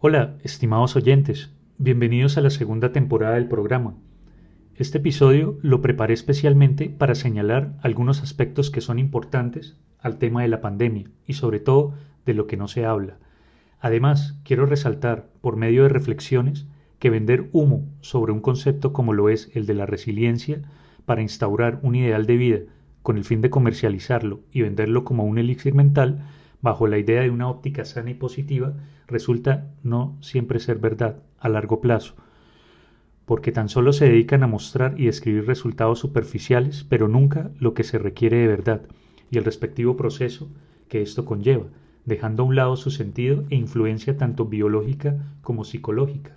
Hola, estimados oyentes, bienvenidos a la segunda temporada del programa. Este episodio lo preparé especialmente para señalar algunos aspectos que son importantes al tema de la pandemia y sobre todo de lo que no se habla. Además, quiero resaltar, por medio de reflexiones, que vender humo sobre un concepto como lo es el de la resiliencia para instaurar un ideal de vida con el fin de comercializarlo y venderlo como un elixir mental bajo la idea de una óptica sana y positiva resulta no siempre ser verdad a largo plazo, porque tan solo se dedican a mostrar y describir resultados superficiales, pero nunca lo que se requiere de verdad y el respectivo proceso que esto conlleva, dejando a un lado su sentido e influencia tanto biológica como psicológica.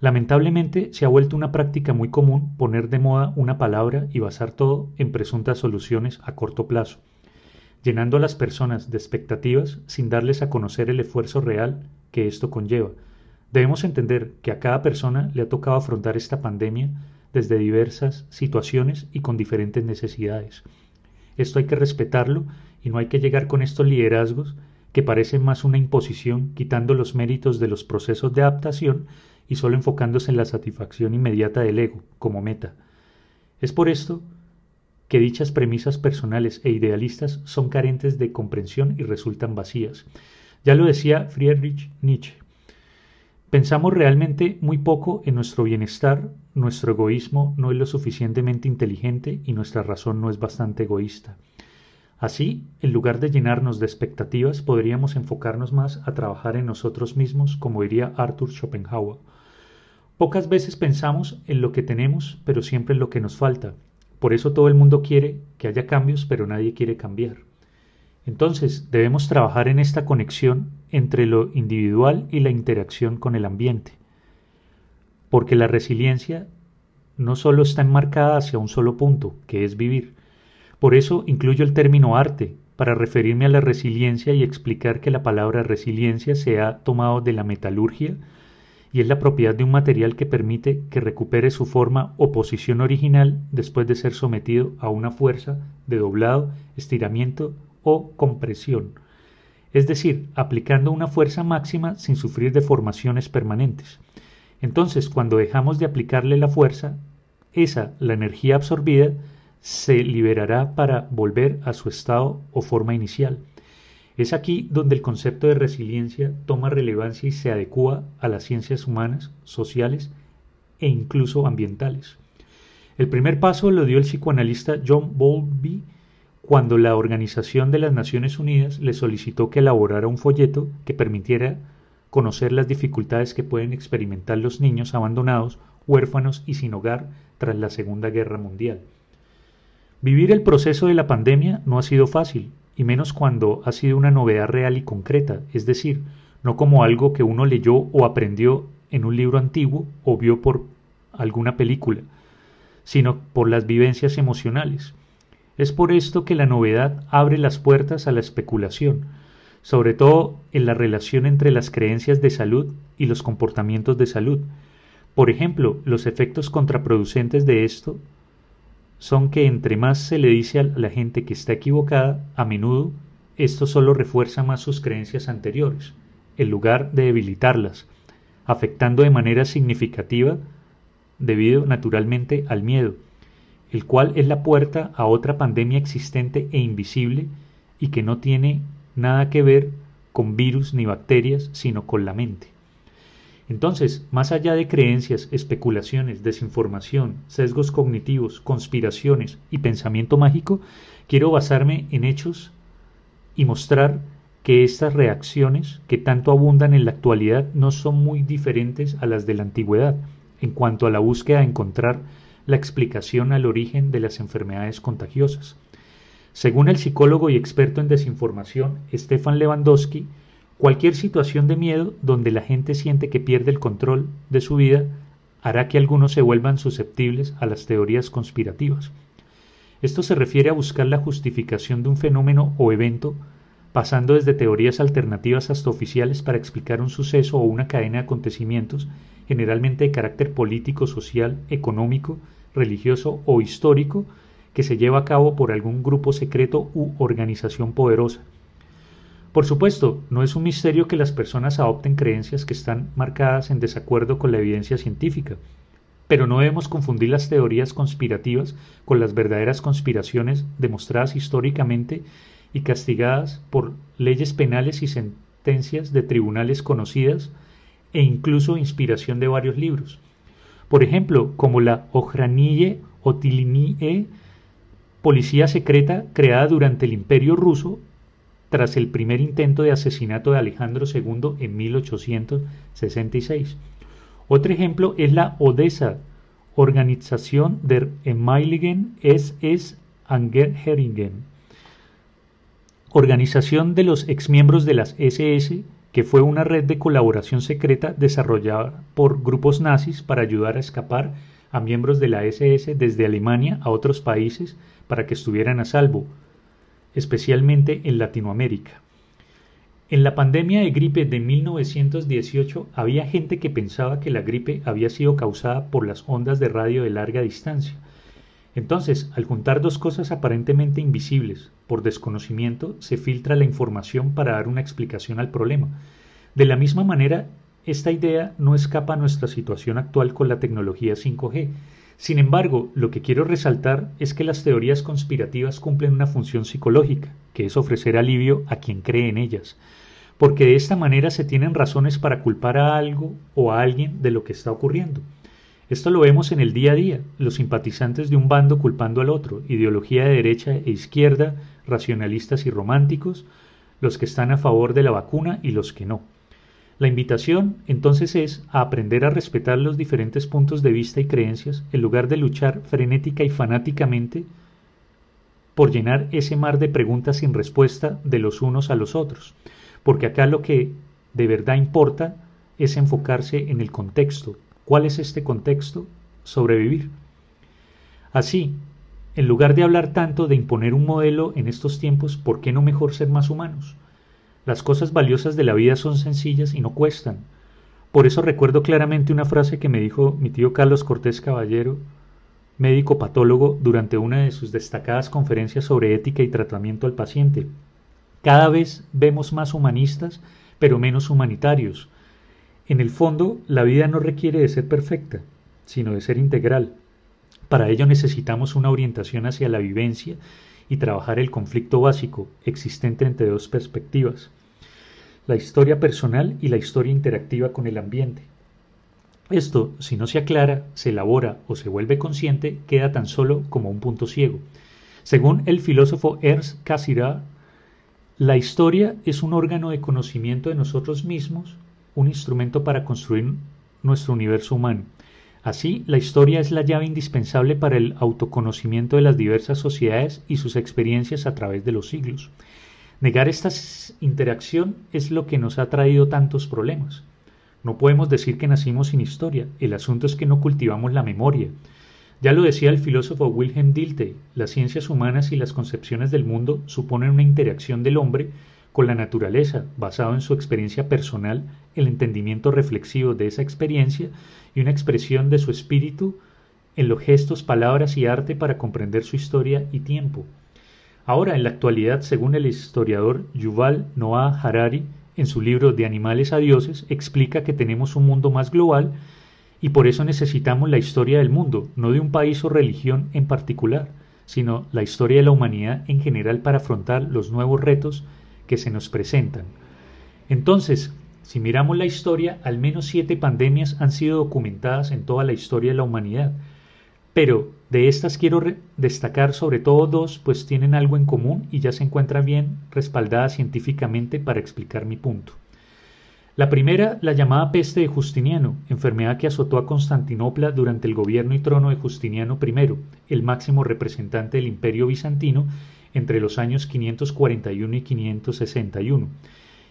Lamentablemente se ha vuelto una práctica muy común poner de moda una palabra y basar todo en presuntas soluciones a corto plazo, llenando a las personas de expectativas sin darles a conocer el esfuerzo real que esto conlleva. Debemos entender que a cada persona le ha tocado afrontar esta pandemia desde diversas situaciones y con diferentes necesidades. Esto hay que respetarlo y no hay que llegar con estos liderazgos que parecen más una imposición quitando los méritos de los procesos de adaptación y solo enfocándose en la satisfacción inmediata del ego como meta. Es por esto que dichas premisas personales e idealistas son carentes de comprensión y resultan vacías. Ya lo decía Friedrich Nietzsche. Pensamos realmente muy poco en nuestro bienestar, nuestro egoísmo no es lo suficientemente inteligente y nuestra razón no es bastante egoísta. Así, en lugar de llenarnos de expectativas, podríamos enfocarnos más a trabajar en nosotros mismos, como diría Arthur Schopenhauer. Pocas veces pensamos en lo que tenemos, pero siempre en lo que nos falta, por eso todo el mundo quiere que haya cambios, pero nadie quiere cambiar. Entonces debemos trabajar en esta conexión entre lo individual y la interacción con el ambiente. Porque la resiliencia no solo está enmarcada hacia un solo punto, que es vivir. Por eso incluyo el término arte, para referirme a la resiliencia y explicar que la palabra resiliencia se ha tomado de la metalurgia, y es la propiedad de un material que permite que recupere su forma o posición original después de ser sometido a una fuerza de doblado, estiramiento o compresión, es decir, aplicando una fuerza máxima sin sufrir deformaciones permanentes. Entonces, cuando dejamos de aplicarle la fuerza, esa, la energía absorbida, se liberará para volver a su estado o forma inicial. Es aquí donde el concepto de resiliencia toma relevancia y se adecua a las ciencias humanas, sociales e incluso ambientales. El primer paso lo dio el psicoanalista John Bowlby cuando la Organización de las Naciones Unidas le solicitó que elaborara un folleto que permitiera conocer las dificultades que pueden experimentar los niños abandonados, huérfanos y sin hogar tras la Segunda Guerra Mundial. Vivir el proceso de la pandemia no ha sido fácil, y menos cuando ha sido una novedad real y concreta, es decir, no como algo que uno leyó o aprendió en un libro antiguo o vio por alguna película, sino por las vivencias emocionales. Es por esto que la novedad abre las puertas a la especulación, sobre todo en la relación entre las creencias de salud y los comportamientos de salud. Por ejemplo, los efectos contraproducentes de esto son que entre más se le dice a la gente que está equivocada, a menudo esto solo refuerza más sus creencias anteriores, en lugar de debilitarlas, afectando de manera significativa debido naturalmente al miedo, el cual es la puerta a otra pandemia existente e invisible y que no tiene nada que ver con virus ni bacterias, sino con la mente. Entonces, más allá de creencias, especulaciones, desinformación, sesgos cognitivos, conspiraciones y pensamiento mágico, quiero basarme en hechos y mostrar que estas reacciones que tanto abundan en la actualidad no son muy diferentes a las de la antigüedad en cuanto a la búsqueda de encontrar la explicación al origen de las enfermedades contagiosas. Según el psicólogo y experto en desinformación Stefan Lewandowski, Cualquier situación de miedo donde la gente siente que pierde el control de su vida hará que algunos se vuelvan susceptibles a las teorías conspirativas. Esto se refiere a buscar la justificación de un fenómeno o evento, pasando desde teorías alternativas hasta oficiales para explicar un suceso o una cadena de acontecimientos, generalmente de carácter político, social, económico, religioso o histórico, que se lleva a cabo por algún grupo secreto u organización poderosa Por supuesto, no es un misterio que las personas adopten creencias que están marcadas en desacuerdo con la evidencia científica, pero no debemos confundir las teorías conspirativas con las verdaderas conspiraciones demostradas históricamente y castigadas por leyes penales y sentencias de tribunales conocidas e incluso inspiración de varios libros. Por ejemplo, como la Ojranille Otilinille, policía secreta creada durante el Imperio ruso tras el primer intento de asesinato de Alejandro II en 1866. Otro ejemplo es la Odessa, Organización der Emiligen SS Angehörigen, organización de los exmiembros de las SS, que fue una red de colaboración secreta desarrollada por grupos nazis para ayudar a escapar a miembros de la SS desde Alemania a otros países para que estuvieran a salvo, especialmente en Latinoamérica. En la pandemia de gripe de 1918 había gente que pensaba que la gripe había sido causada por las ondas de radio de larga distancia. Entonces, al juntar dos cosas aparentemente invisibles, por desconocimiento, se filtra la información para dar una explicación al problema. De la misma manera, esta idea no escapa a nuestra situación actual con la tecnología 5G, sin embargo, lo que quiero resaltar es que las teorías conspirativas cumplen una función psicológica, que es ofrecer alivio a quien cree en ellas, porque de esta manera se tienen razones para culpar a algo o a alguien de lo que está ocurriendo. Esto lo vemos en el día a día, los simpatizantes de un bando culpando al otro, ideología de derecha e izquierda, racionalistas y románticos, los que están a favor de la vacuna y los que no. La invitación entonces es a aprender a respetar los diferentes puntos de vista y creencias en lugar de luchar frenética y fanáticamente por llenar ese mar de preguntas sin respuesta de los unos a los otros, porque acá lo que de verdad importa es enfocarse en el contexto. ¿Cuál es este contexto? Sobrevivir. Así, en lugar de hablar tanto de imponer un modelo en estos tiempos, ¿por qué no mejor ser más humanos? Las cosas valiosas de la vida son sencillas y no cuestan. Por eso recuerdo claramente una frase que me dijo mi tío Carlos Cortés Caballero, médico patólogo, durante una de sus destacadas conferencias sobre ética y tratamiento al paciente. Cada vez vemos más humanistas, pero menos humanitarios. En el fondo, la vida no requiere de ser perfecta, sino de ser integral. Para ello necesitamos una orientación hacia la vivencia y trabajar el conflicto básico existente entre dos perspectivas, la historia personal y la historia interactiva con el ambiente. Esto, si no se aclara, se elabora o se vuelve consciente, queda tan solo como un punto ciego. Según el filósofo Ernst Cassirer, la historia es un órgano de conocimiento de nosotros mismos, un instrumento para construir nuestro universo humano. Así, la historia es la llave indispensable para el autoconocimiento de las diversas sociedades y sus experiencias a través de los siglos. Negar esta interacción es lo que nos ha traído tantos problemas. No podemos decir que nacimos sin historia, el asunto es que no cultivamos la memoria. Ya lo decía el filósofo Wilhelm Dilthey, las ciencias humanas y las concepciones del mundo suponen una interacción del hombre con la naturaleza, basado en su experiencia personal, el entendimiento reflexivo de esa experiencia y una expresión de su espíritu en los gestos, palabras y arte para comprender su historia y tiempo. Ahora, en la actualidad, según el historiador Yuval Noah Harari, en su libro De animales a dioses, explica que tenemos un mundo más global y por eso necesitamos la historia del mundo, no de un país o religión en particular, sino la historia de la humanidad en general para afrontar los nuevos retos que se nos presentan. Entonces, si miramos la historia, al menos siete pandemias han sido documentadas en toda la historia de la humanidad. Pero de estas quiero destacar sobre todo dos, pues tienen algo en común y ya se encuentran bien respaldadas científicamente para explicar mi punto. La primera, la llamada peste de Justiniano, enfermedad que azotó a Constantinopla durante el gobierno y trono de Justiniano I, el máximo representante del imperio bizantino entre los años 541 y 561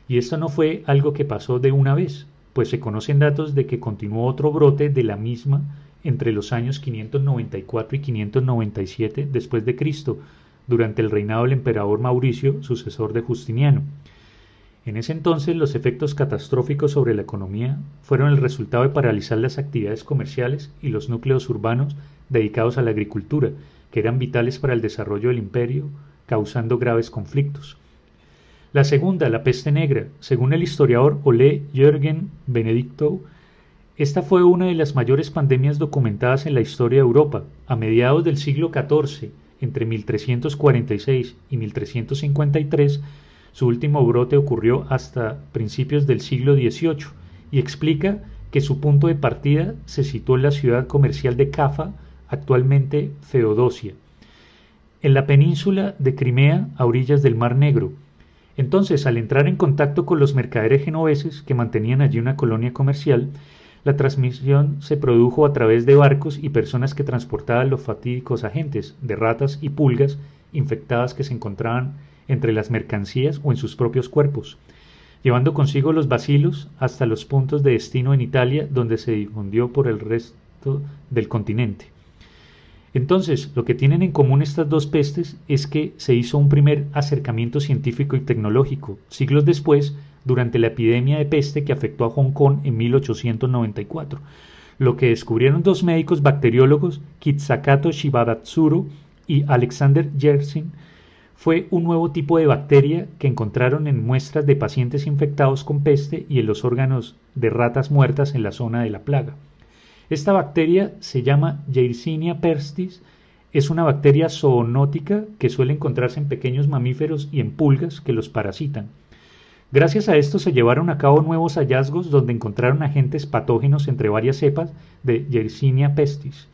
y esto no fue algo que pasó de una vez, pues se conocen datos de que continuó otro brote de la misma entre los años 594 y 597 después de Cristo, durante el reinado del emperador Mauricio, sucesor de Justiniano. En ese entonces los efectos catastróficos sobre la economía fueron el resultado de paralizar las actividades comerciales y los núcleos urbanos dedicados a la agricultura, que eran vitales para el desarrollo del imperio, causando graves conflictos. La segunda, la peste negra. Según el historiador Ole Jürgen Benedicto, esta fue una de las mayores pandemias documentadas en la historia de Europa. A mediados del siglo XIV, entre 1346 y 1353, su último brote ocurrió hasta principios del siglo XVIII y explica que su punto de partida se situó en la ciudad comercial de Cafa, actualmente Feodosia, en la península de Crimea a orillas del Mar Negro. Entonces, al entrar en contacto con los mercaderes genoveses que mantenían allí una colonia comercial, la transmisión se produjo a través de barcos y personas que transportaban los fatídicos agentes de ratas y pulgas infectadas que se encontraban entre las mercancías o en sus propios cuerpos, llevando consigo los bacilos hasta los puntos de destino en Italia donde se difundió por el resto del continente. Entonces, lo que tienen en común estas dos pestes es que se hizo un primer acercamiento científico y tecnológico. Siglos después, durante la epidemia de peste que afectó a Hong Kong en 1894. Lo que descubrieron dos médicos bacteriólogos, Kitsakato Shibadatsuru y Alexander Yersin, fue un nuevo tipo de bacteria que encontraron en muestras de pacientes infectados con peste y en los órganos de ratas muertas en la zona de la plaga. Esta bacteria se llama Yersinia perstis, es una bacteria zoonótica que suele encontrarse en pequeños mamíferos y en pulgas que los parasitan. Gracias a esto se llevaron a cabo nuevos hallazgos donde encontraron agentes patógenos entre varias cepas de Yersinia pestis,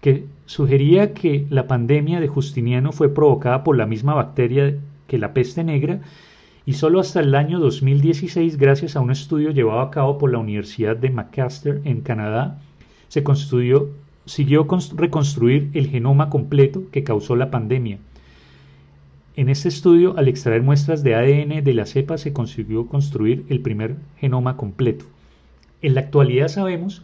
que sugería que la pandemia de Justiniano fue provocada por la misma bacteria que la peste negra y solo hasta el año 2016, gracias a un estudio llevado a cabo por la Universidad de Macaster en Canadá, se construyó, siguió reconstruir el genoma completo que causó la pandemia en este estudio, al extraer muestras de ADN de la cepa, se consiguió construir el primer genoma completo. En la actualidad sabemos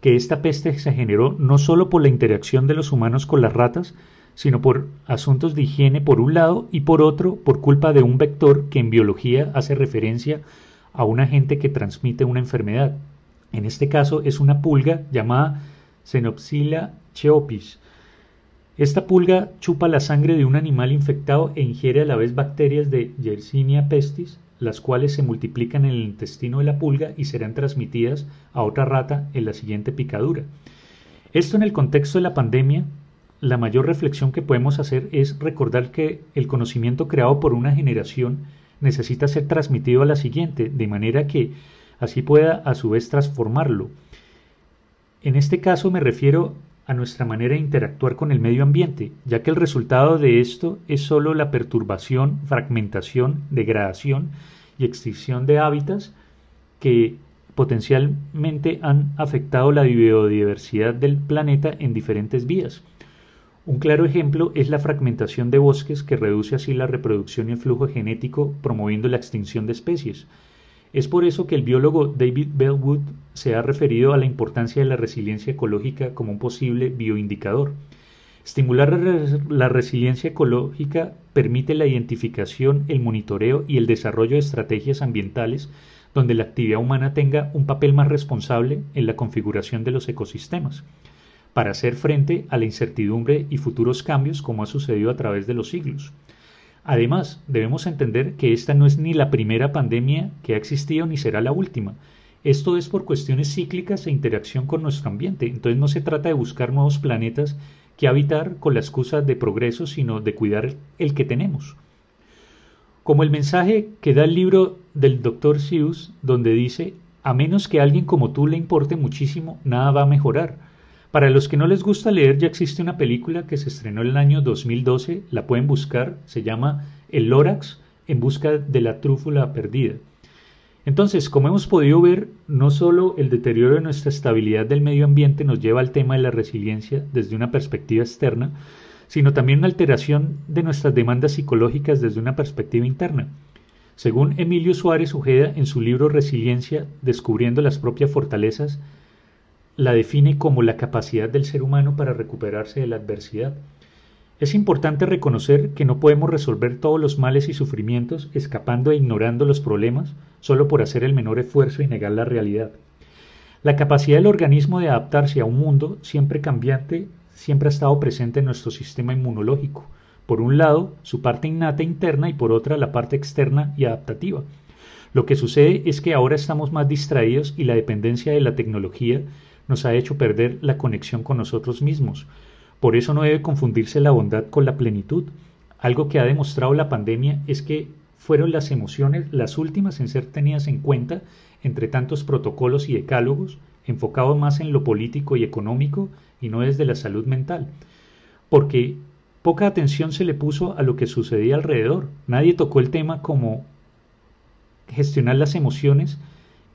que esta peste se generó no solo por la interacción de los humanos con las ratas, sino por asuntos de higiene por un lado y por otro por culpa de un vector que en biología hace referencia a un agente que transmite una enfermedad. En este caso es una pulga llamada Xenopsila cheopis, esta pulga chupa la sangre de un animal infectado e ingiere a la vez bacterias de Yersinia pestis, las cuales se multiplican en el intestino de la pulga y serán transmitidas a otra rata en la siguiente picadura. Esto en el contexto de la pandemia, la mayor reflexión que podemos hacer es recordar que el conocimiento creado por una generación necesita ser transmitido a la siguiente, de manera que así pueda a su vez transformarlo. En este caso me refiero a nuestra manera de interactuar con el medio ambiente, ya que el resultado de esto es sólo la perturbación, fragmentación, degradación y extinción de hábitats que potencialmente han afectado la biodiversidad del planeta en diferentes vías. Un claro ejemplo es la fragmentación de bosques que reduce así la reproducción y el flujo genético promoviendo la extinción de especies, es por eso que el biólogo David Bellwood se ha referido a la importancia de la resiliencia ecológica como un posible bioindicador. Estimular la resiliencia ecológica permite la identificación, el monitoreo y el desarrollo de estrategias ambientales donde la actividad humana tenga un papel más responsable en la configuración de los ecosistemas, para hacer frente a la incertidumbre y futuros cambios como ha sucedido a través de los siglos. Además, debemos entender que esta no es ni la primera pandemia que ha existido ni será la última. Esto es por cuestiones cíclicas e interacción con nuestro ambiente. Entonces no se trata de buscar nuevos planetas que habitar con la excusa de progreso, sino de cuidar el que tenemos. Como el mensaje que da el libro del Dr. Seuss, donde dice, a menos que a alguien como tú le importe muchísimo, nada va a mejorar. Para los que no les gusta leer, ya existe una película que se estrenó en el año 2012, la pueden buscar, se llama El Lorax en busca de la trúfula perdida. Entonces, como hemos podido ver, no solo el deterioro de nuestra estabilidad del medio ambiente nos lleva al tema de la resiliencia desde una perspectiva externa, sino también una alteración de nuestras demandas psicológicas desde una perspectiva interna. Según Emilio Suárez Ojeda en su libro Resiliencia, descubriendo las propias fortalezas, la define como la capacidad del ser humano para recuperarse de la adversidad. Es importante reconocer que no podemos resolver todos los males y sufrimientos escapando e ignorando los problemas solo por hacer el menor esfuerzo y negar la realidad. La capacidad del organismo de adaptarse a un mundo siempre cambiante siempre ha estado presente en nuestro sistema inmunológico. Por un lado, su parte innata interna y por otra la parte externa y adaptativa. Lo que sucede es que ahora estamos más distraídos y la dependencia de la tecnología nos ha hecho perder la conexión con nosotros mismos. Por eso no debe confundirse la bondad con la plenitud. Algo que ha demostrado la pandemia es que fueron las emociones las últimas en ser tenidas en cuenta entre tantos protocolos y decálogos enfocados más en lo político y económico y no desde la salud mental. Porque poca atención se le puso a lo que sucedía alrededor. Nadie tocó el tema como gestionar las emociones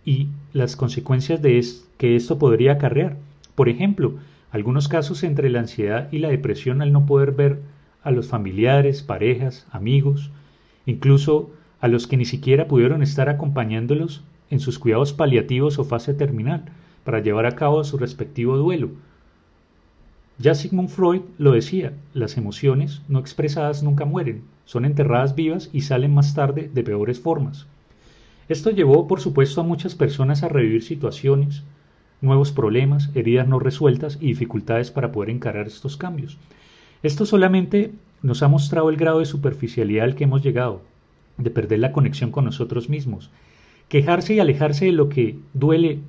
y las consecuencias de que esto podría acarrear. Por ejemplo, algunos casos entre la ansiedad y la depresión al no poder ver a los familiares, parejas, amigos, incluso a los que ni siquiera pudieron estar acompañándolos en sus cuidados paliativos o fase terminal para llevar a cabo su respectivo duelo. Ya Sigmund Freud lo decía, las emociones no expresadas nunca mueren, son enterradas vivas y salen más tarde de peores formas. Esto llevó, por supuesto, a muchas personas a revivir situaciones, nuevos problemas, heridas no resueltas y dificultades para poder encarar estos cambios. Esto solamente nos ha mostrado el grado de superficialidad al que hemos llegado, de perder la conexión con nosotros mismos. Quejarse y alejarse de lo que duele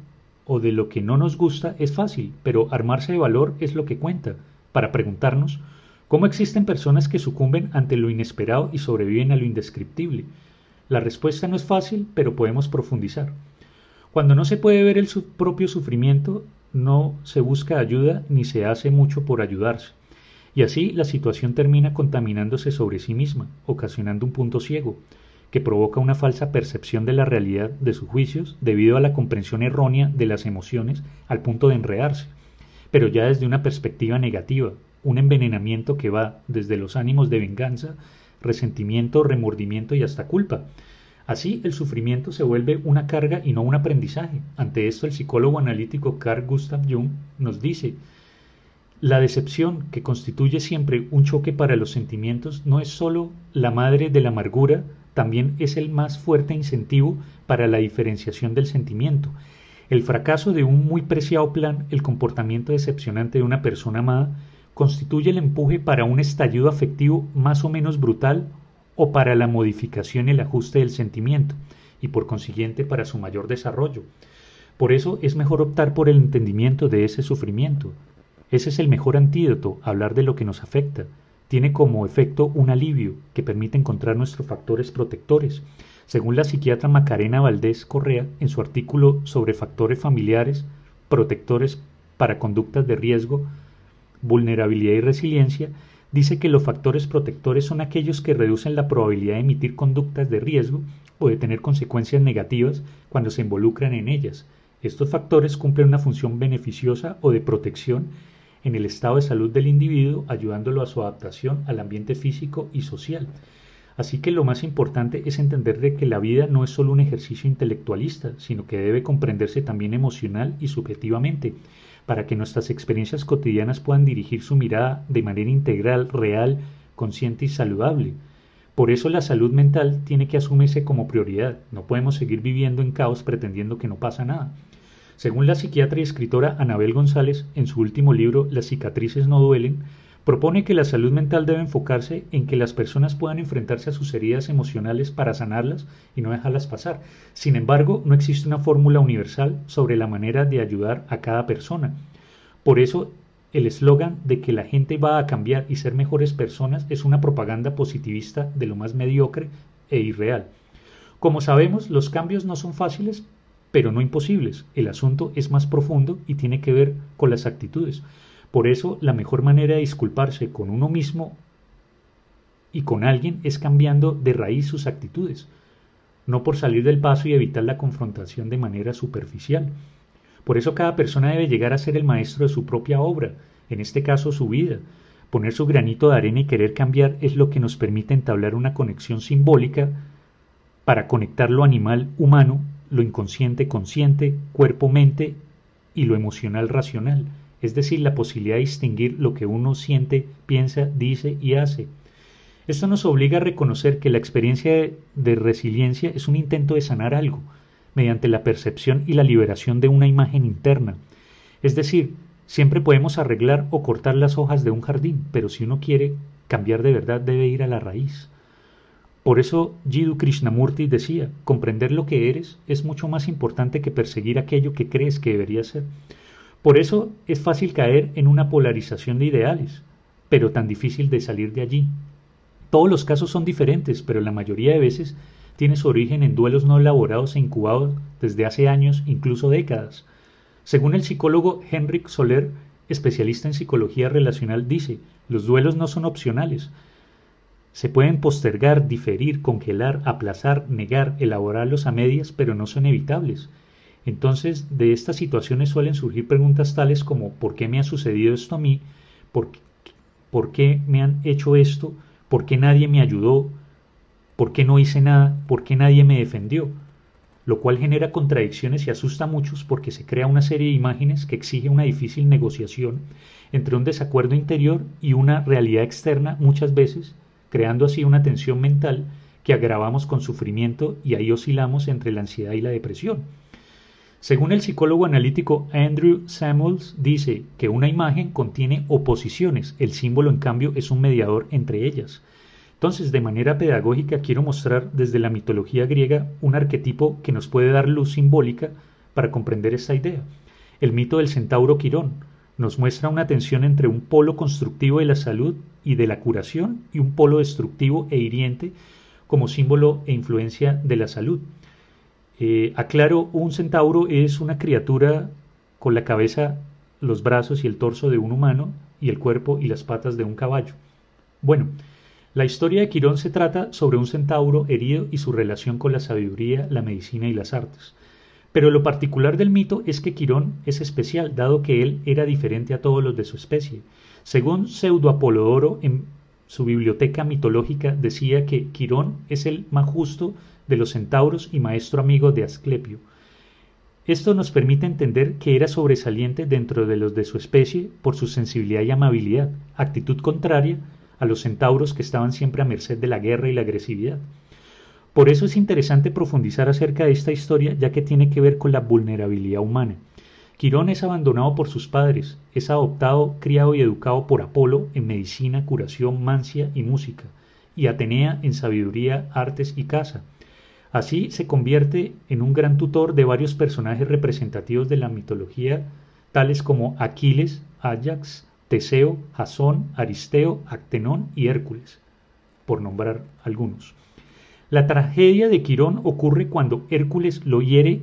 o de lo que no nos gusta es fácil, pero armarse de valor es lo que cuenta, para preguntarnos cómo existen personas que sucumben ante lo inesperado y sobreviven a lo indescriptible, la respuesta no es fácil, pero podemos profundizar. Cuando no se puede ver el propio sufrimiento, no se busca ayuda ni se hace mucho por ayudarse. Y así la situación termina contaminándose sobre sí misma, ocasionando un punto ciego, que provoca una falsa percepción de la realidad de sus juicios debido a la comprensión errónea de las emociones al punto de enredarse, pero ya desde una perspectiva negativa, un envenenamiento que va desde los ánimos de venganza resentimiento, remordimiento y hasta culpa. Así, el sufrimiento se vuelve una carga y no un aprendizaje. Ante esto, el psicólogo analítico Carl Gustav Jung nos dice, la decepción, que constituye siempre un choque para los sentimientos, no es sólo la madre de la amargura, también es el más fuerte incentivo para la diferenciación del sentimiento. El fracaso de un muy preciado plan, el comportamiento decepcionante de una persona amada, constituye el empuje para un estallido afectivo más o menos brutal o para la modificación y el ajuste del sentimiento y por consiguiente para su mayor desarrollo. Por eso es mejor optar por el entendimiento de ese sufrimiento. Ese es el mejor antídoto, hablar de lo que nos afecta. Tiene como efecto un alivio que permite encontrar nuestros factores protectores. Según la psiquiatra Macarena Valdés Correa, en su artículo sobre factores familiares protectores para conductas de riesgo, vulnerabilidad y resiliencia, dice que los factores protectores son aquellos que reducen la probabilidad de emitir conductas de riesgo o de tener consecuencias negativas cuando se involucran en ellas. Estos factores cumplen una función beneficiosa o de protección en el estado de salud del individuo, ayudándolo a su adaptación al ambiente físico y social. Así que lo más importante es entender de que la vida no es solo un ejercicio intelectualista, sino que debe comprenderse también emocional y subjetivamente para que nuestras experiencias cotidianas puedan dirigir su mirada de manera integral, real, consciente y saludable. Por eso la salud mental tiene que asumirse como prioridad. No podemos seguir viviendo en caos pretendiendo que no pasa nada. Según la psiquiatra y escritora Anabel González, en su último libro Las cicatrices no duelen, Propone que la salud mental debe enfocarse en que las personas puedan enfrentarse a sus heridas emocionales para sanarlas y no dejarlas pasar. Sin embargo, no existe una fórmula universal sobre la manera de ayudar a cada persona. Por eso, el eslogan de que la gente va a cambiar y ser mejores personas es una propaganda positivista de lo más mediocre e irreal. Como sabemos, los cambios no son fáciles, pero no imposibles. El asunto es más profundo y tiene que ver con las actitudes. Por eso la mejor manera de disculparse con uno mismo y con alguien es cambiando de raíz sus actitudes, no por salir del paso y evitar la confrontación de manera superficial. Por eso cada persona debe llegar a ser el maestro de su propia obra, en este caso su vida. Poner su granito de arena y querer cambiar es lo que nos permite entablar una conexión simbólica para conectar lo animal humano, lo inconsciente consciente, cuerpo-mente y lo emocional racional es decir, la posibilidad de distinguir lo que uno siente, piensa, dice y hace. Esto nos obliga a reconocer que la experiencia de, resiliencia es un intento de sanar algo, mediante la percepción y la liberación de una imagen interna. Es decir, siempre podemos arreglar o cortar las hojas de un jardín, pero si uno quiere cambiar de verdad debe ir a la raíz. Por eso Jiddu Krishnamurti decía, comprender lo que eres es mucho más importante que perseguir aquello que crees que debería ser. Por eso es fácil caer en una polarización de ideales, pero tan difícil de salir de allí. Todos los casos son diferentes, pero la mayoría de veces tiene su origen en duelos no elaborados e incubados desde hace años, incluso décadas. Según el psicólogo Henrik Soler, especialista en psicología relacional, dice, los duelos no son opcionales, se pueden postergar, diferir, congelar, aplazar, negar, elaborarlos a medias, pero no son evitables. Entonces, de estas situaciones suelen surgir preguntas tales como ¿por qué me ha sucedido esto a mí? ¿Por, ¿por qué me han hecho esto? ¿Por qué nadie me ayudó? ¿Por qué no hice nada? ¿Por qué nadie me defendió? Lo cual genera contradicciones y asusta a muchos porque se crea una serie de imágenes que exige una difícil negociación entre un desacuerdo interior y una realidad externa muchas veces creando así una tensión mental que agravamos con sufrimiento y ahí oscilamos entre la ansiedad y la depresión. Según el psicólogo analítico Andrew Samuels, dice que una imagen contiene oposiciones, el símbolo en cambio es un mediador entre ellas. Entonces, de manera pedagógica quiero mostrar desde la mitología griega un arquetipo que nos puede dar luz simbólica para comprender esta idea. El mito del centauro Quirón, nos muestra una tensión entre un polo constructivo de la salud y de la curación y un polo destructivo e hiriente como símbolo e influencia de la salud. Eh, aclaro, un centauro es una criatura con la cabeza, los brazos y el torso de un humano y el cuerpo y las patas de un caballo. Bueno, la historia de Quirón se trata sobre un centauro herido y su relación con la sabiduría, la medicina y las artes. Pero lo particular del mito es que Quirón es especial, dado que él era diferente a todos los de su especie. Según Pseudo Apolodoro, en su biblioteca mitológica decía que Quirón es el más justo de los centauros y maestro amigo de Asclepio. Esto nos permite entender que era sobresaliente dentro de los de su especie por su sensibilidad y amabilidad, actitud contraria a los centauros que estaban siempre a merced de la guerra y la agresividad. Por eso es interesante profundizar acerca de esta historia ya que tiene que ver con la vulnerabilidad humana. Quirón es abandonado por sus padres, es adoptado, criado y educado por Apolo en medicina, curación, mancia y música, y Atenea en sabiduría, artes y caza. Así se convierte en un gran tutor de varios personajes representativos de la mitología, tales como Aquiles, Ajax, Teseo, Jasón, Aristeo, Actenón y Hércules, por nombrar algunos. La tragedia de Quirón ocurre cuando Hércules lo hiere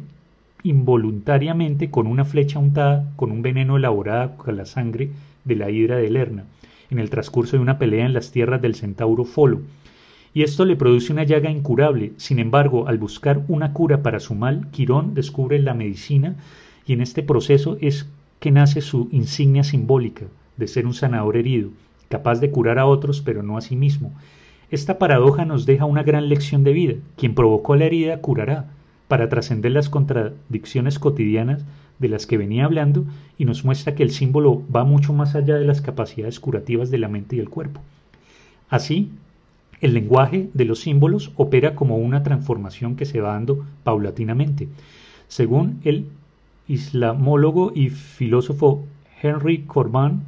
involuntariamente con una flecha untada con un veneno elaborado con la sangre de la hidra de Lerna, en el transcurso de una pelea en las tierras del centauro Folo. Y esto le produce una llaga incurable. Sin embargo, al buscar una cura para su mal, Quirón descubre la medicina y en este proceso es que nace su insignia simbólica de ser un sanador herido, capaz de curar a otros pero no a sí mismo, esta paradoja nos deja una gran lección de vida. Quien provocó la herida curará, para trascender las contradicciones cotidianas de las que venía hablando y nos muestra que el símbolo va mucho más allá de las capacidades curativas de la mente y el cuerpo. Así, el lenguaje de los símbolos opera como una transformación que se va dando paulatinamente. Según el islamólogo y filósofo Henry Corbin,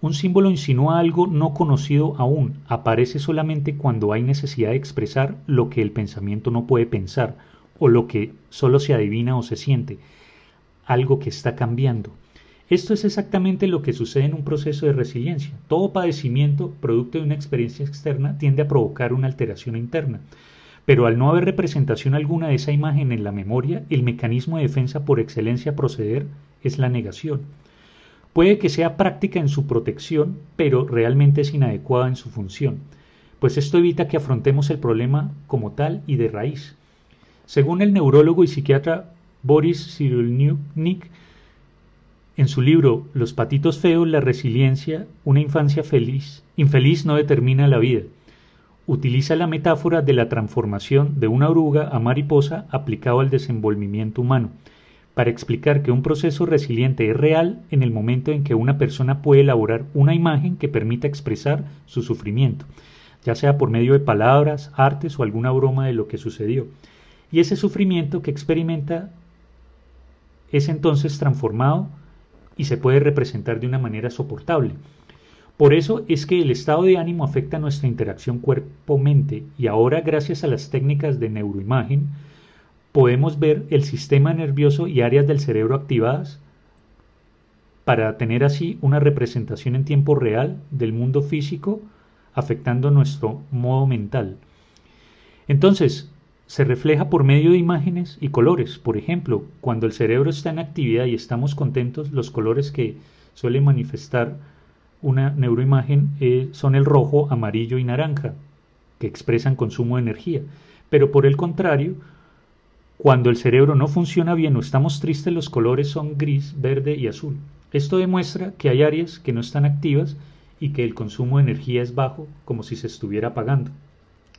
un símbolo insinúa algo no conocido aún, aparece solamente cuando hay necesidad de expresar lo que el pensamiento no puede pensar, o lo que solo se adivina o se siente, algo que está cambiando. Esto es exactamente lo que sucede en un proceso de resiliencia. Todo padecimiento, producto de una experiencia externa, tiende a provocar una alteración interna. Pero al no haber representación alguna de esa imagen en la memoria, el mecanismo de defensa por excelencia a proceder es la negación. Puede que sea práctica en su protección, pero realmente es inadecuada en su función, pues esto evita que afrontemos el problema como tal y de raíz. Según el neurólogo y psiquiatra Boris Cyrulnik, en su libro Los patitos feos, la resiliencia, una infancia feliz, infeliz no determina la vida. Utiliza la metáfora de la transformación de una oruga a mariposa aplicado al desenvolvimiento humano para explicar que un proceso resiliente es real en el momento en que una persona puede elaborar una imagen que permita expresar su sufrimiento, ya sea por medio de palabras, artes o alguna broma de lo que sucedió. Y ese sufrimiento que experimenta es entonces transformado y se puede representar de una manera soportable. Por eso es que el estado de ánimo afecta nuestra interacción cuerpo-mente y ahora gracias a las técnicas de neuroimagen podemos ver el sistema nervioso y áreas del cerebro activadas para tener así una representación en tiempo real del mundo físico afectando nuestro modo mental. Entonces, se refleja por medio de imágenes y colores. Por ejemplo, cuando el cerebro está en actividad y estamos contentos, los colores que suele manifestar una neuroimagen eh, son el rojo, amarillo y naranja, que expresan consumo de energía. Pero por el contrario, cuando el cerebro no funciona bien o estamos tristes, los colores son gris, verde y azul. Esto demuestra que hay áreas que no están activas y que el consumo de energía es bajo, como si se estuviera apagando.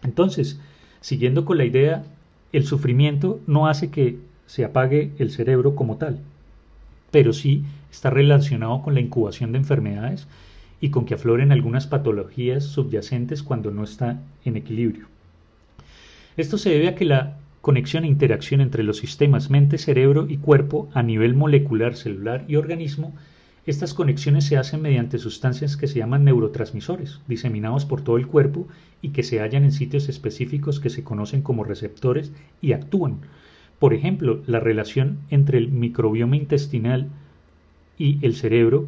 Entonces, siguiendo con la idea, el sufrimiento no hace que se apague el cerebro como tal, pero sí está relacionado con la incubación de enfermedades y con que afloren algunas patologías subyacentes cuando no está en equilibrio. Esto se debe a que la conexión e interacción entre los sistemas mente, cerebro y cuerpo a nivel molecular, celular y organismo, estas conexiones se hacen mediante sustancias que se llaman neurotransmisores, diseminados por todo el cuerpo y que se hallan en sitios específicos que se conocen como receptores y actúan. Por ejemplo, la relación entre el microbioma intestinal y el cerebro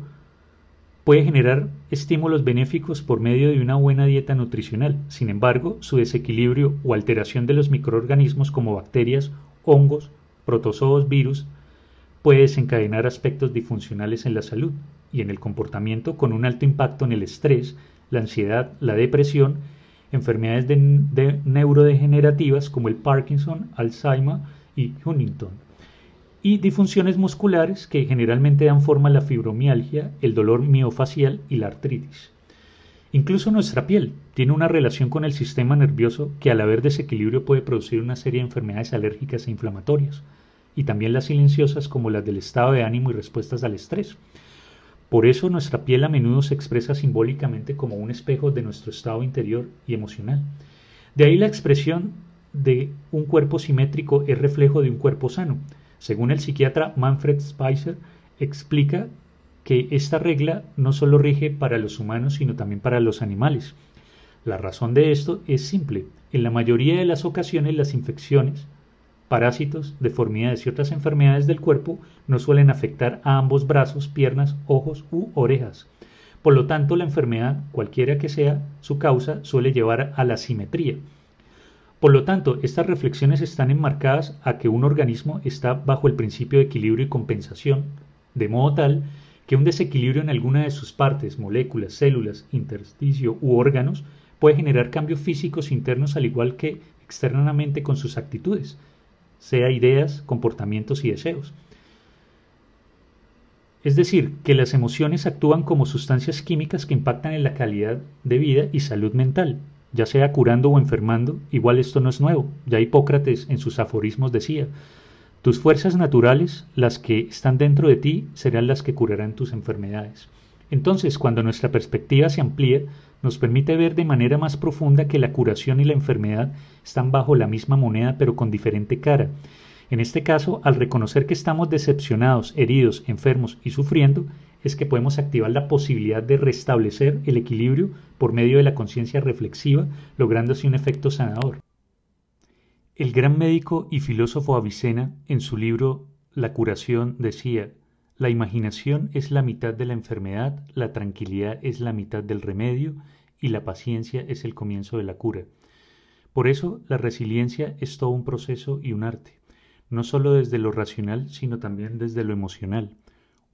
puede generar estímulos benéficos por medio de una buena dieta nutricional. Sin embargo, su desequilibrio o alteración de los microorganismos como bacterias, hongos, protozoos, virus, puede desencadenar aspectos disfuncionales en la salud y en el comportamiento con un alto impacto en el estrés, la ansiedad, la depresión, enfermedades neurodegenerativas como el Parkinson, Alzheimer y Huntington y disfunciones musculares que generalmente dan forma a la fibromialgia, el dolor miofacial y la artritis. Incluso nuestra piel tiene una relación con el sistema nervioso que al haber desequilibrio puede producir una serie de enfermedades alérgicas e inflamatorias, y también las silenciosas como las del estado de ánimo y respuestas al estrés. Por eso nuestra piel a menudo se expresa simbólicamente como un espejo de nuestro estado interior y emocional. De ahí la expresión de un cuerpo simétrico es reflejo de un cuerpo sano, según el psiquiatra Manfred Spicer, explica que esta regla no solo rige para los humanos, sino también para los animales. La razón de esto es simple. En la mayoría de las ocasiones las infecciones, parásitos, deformidades y otras enfermedades del cuerpo no suelen afectar a ambos brazos, piernas, ojos u orejas. Por lo tanto, la enfermedad, cualquiera que sea su causa, suele llevar a la simetría. Por lo tanto, estas reflexiones están enmarcadas a que un organismo está bajo el principio de equilibrio y compensación, de modo tal que un desequilibrio en alguna de sus partes, moléculas, células, intersticio u órganos puede generar cambios físicos internos al igual que externamente con sus actitudes, sea ideas, comportamientos y deseos. Es decir, que las emociones actúan como sustancias químicas que impactan en la calidad de vida y salud mental, ya sea curando o enfermando, igual esto no es nuevo. Ya Hipócrates en sus aforismos decía, tus fuerzas naturales, las que están dentro de ti, serán las que curarán tus enfermedades. Entonces, cuando nuestra perspectiva se amplía, nos permite ver de manera más profunda que la curación y la enfermedad están bajo la misma moneda pero con diferente cara. En este caso, al reconocer que estamos decepcionados, heridos, enfermos y sufriendo, es que podemos activar la posibilidad de restablecer el equilibrio por medio de la conciencia reflexiva, logrando así un efecto sanador. El gran médico y filósofo Avicena, en su libro La curación, decía, la imaginación es la mitad de la enfermedad, la tranquilidad es la mitad del remedio y la paciencia es el comienzo de la cura. Por eso la resiliencia es todo un proceso y un arte, no solo desde lo racional, sino también desde lo emocional.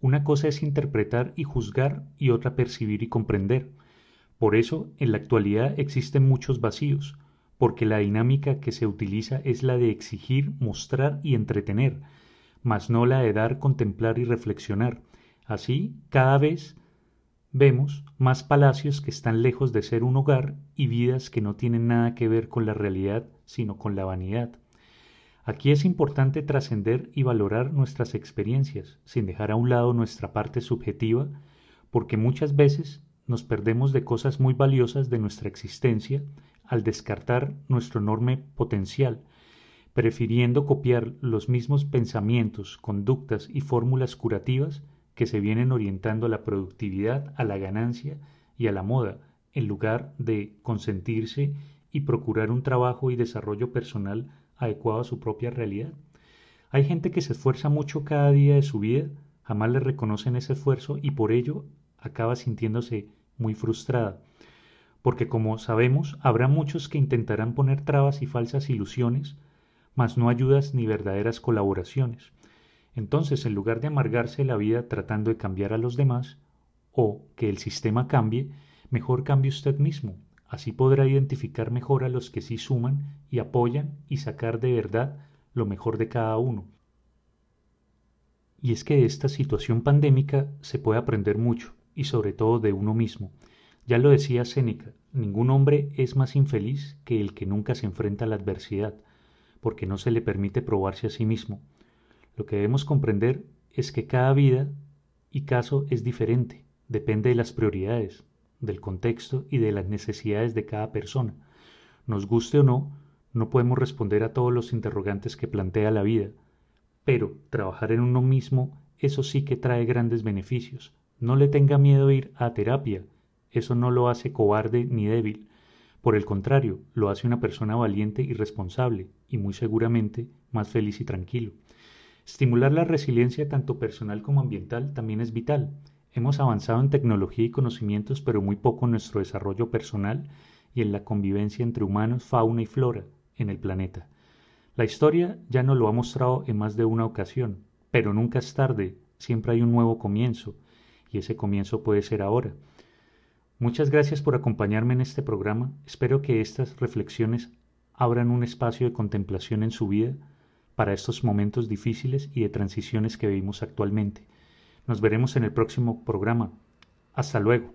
Una cosa es interpretar y juzgar y otra percibir y comprender. Por eso, en la actualidad existen muchos vacíos, porque la dinámica que se utiliza es la de exigir, mostrar y entretener, mas no la de dar, contemplar y reflexionar. Así, cada vez vemos más palacios que están lejos de ser un hogar y vidas que no tienen nada que ver con la realidad, sino con la vanidad. Aquí es importante trascender y valorar nuestras experiencias, sin dejar a un lado nuestra parte subjetiva, porque muchas veces nos perdemos de cosas muy valiosas de nuestra existencia al descartar nuestro enorme potencial, prefiriendo copiar los mismos pensamientos, conductas y fórmulas curativas que se vienen orientando a la productividad, a la ganancia y a la moda, en lugar de consentirse y procurar un trabajo y desarrollo personal adecuado a su propia realidad. Hay gente que se esfuerza mucho cada día de su vida, jamás le reconocen ese esfuerzo y por ello acaba sintiéndose muy frustrada. Porque como sabemos, habrá muchos que intentarán poner trabas y falsas ilusiones, mas no ayudas ni verdaderas colaboraciones. Entonces, en lugar de amargarse la vida tratando de cambiar a los demás, o que el sistema cambie, mejor cambie usted mismo. Así podrá identificar mejor a los que sí suman y apoyan y sacar de verdad lo mejor de cada uno. Y es que de esta situación pandémica se puede aprender mucho, y sobre todo de uno mismo. Ya lo decía Séneca, ningún hombre es más infeliz que el que nunca se enfrenta a la adversidad, porque no se le permite probarse a sí mismo. Lo que debemos comprender es que cada vida y caso es diferente, depende de las prioridades, del contexto y de las necesidades de cada persona. Nos guste o no, no podemos responder a todos los interrogantes que plantea la vida, pero trabajar en uno mismo, eso sí que trae grandes beneficios. No le tenga miedo ir a terapia, eso no lo hace cobarde ni débil. Por el contrario, lo hace una persona valiente y responsable, y muy seguramente más feliz y tranquilo. Estimular la resiliencia tanto personal como ambiental también es vital. Hemos avanzado en tecnología y conocimientos, pero muy poco en nuestro desarrollo personal y en la convivencia entre humanos, fauna y flora en el planeta. La historia ya nos lo ha mostrado en más de una ocasión, pero nunca es tarde, siempre hay un nuevo comienzo, y ese comienzo puede ser ahora. Muchas gracias por acompañarme en este programa, espero que estas reflexiones abran un espacio de contemplación en su vida para estos momentos difíciles y de transiciones que vivimos actualmente. Nos veremos en el próximo programa. Hasta luego.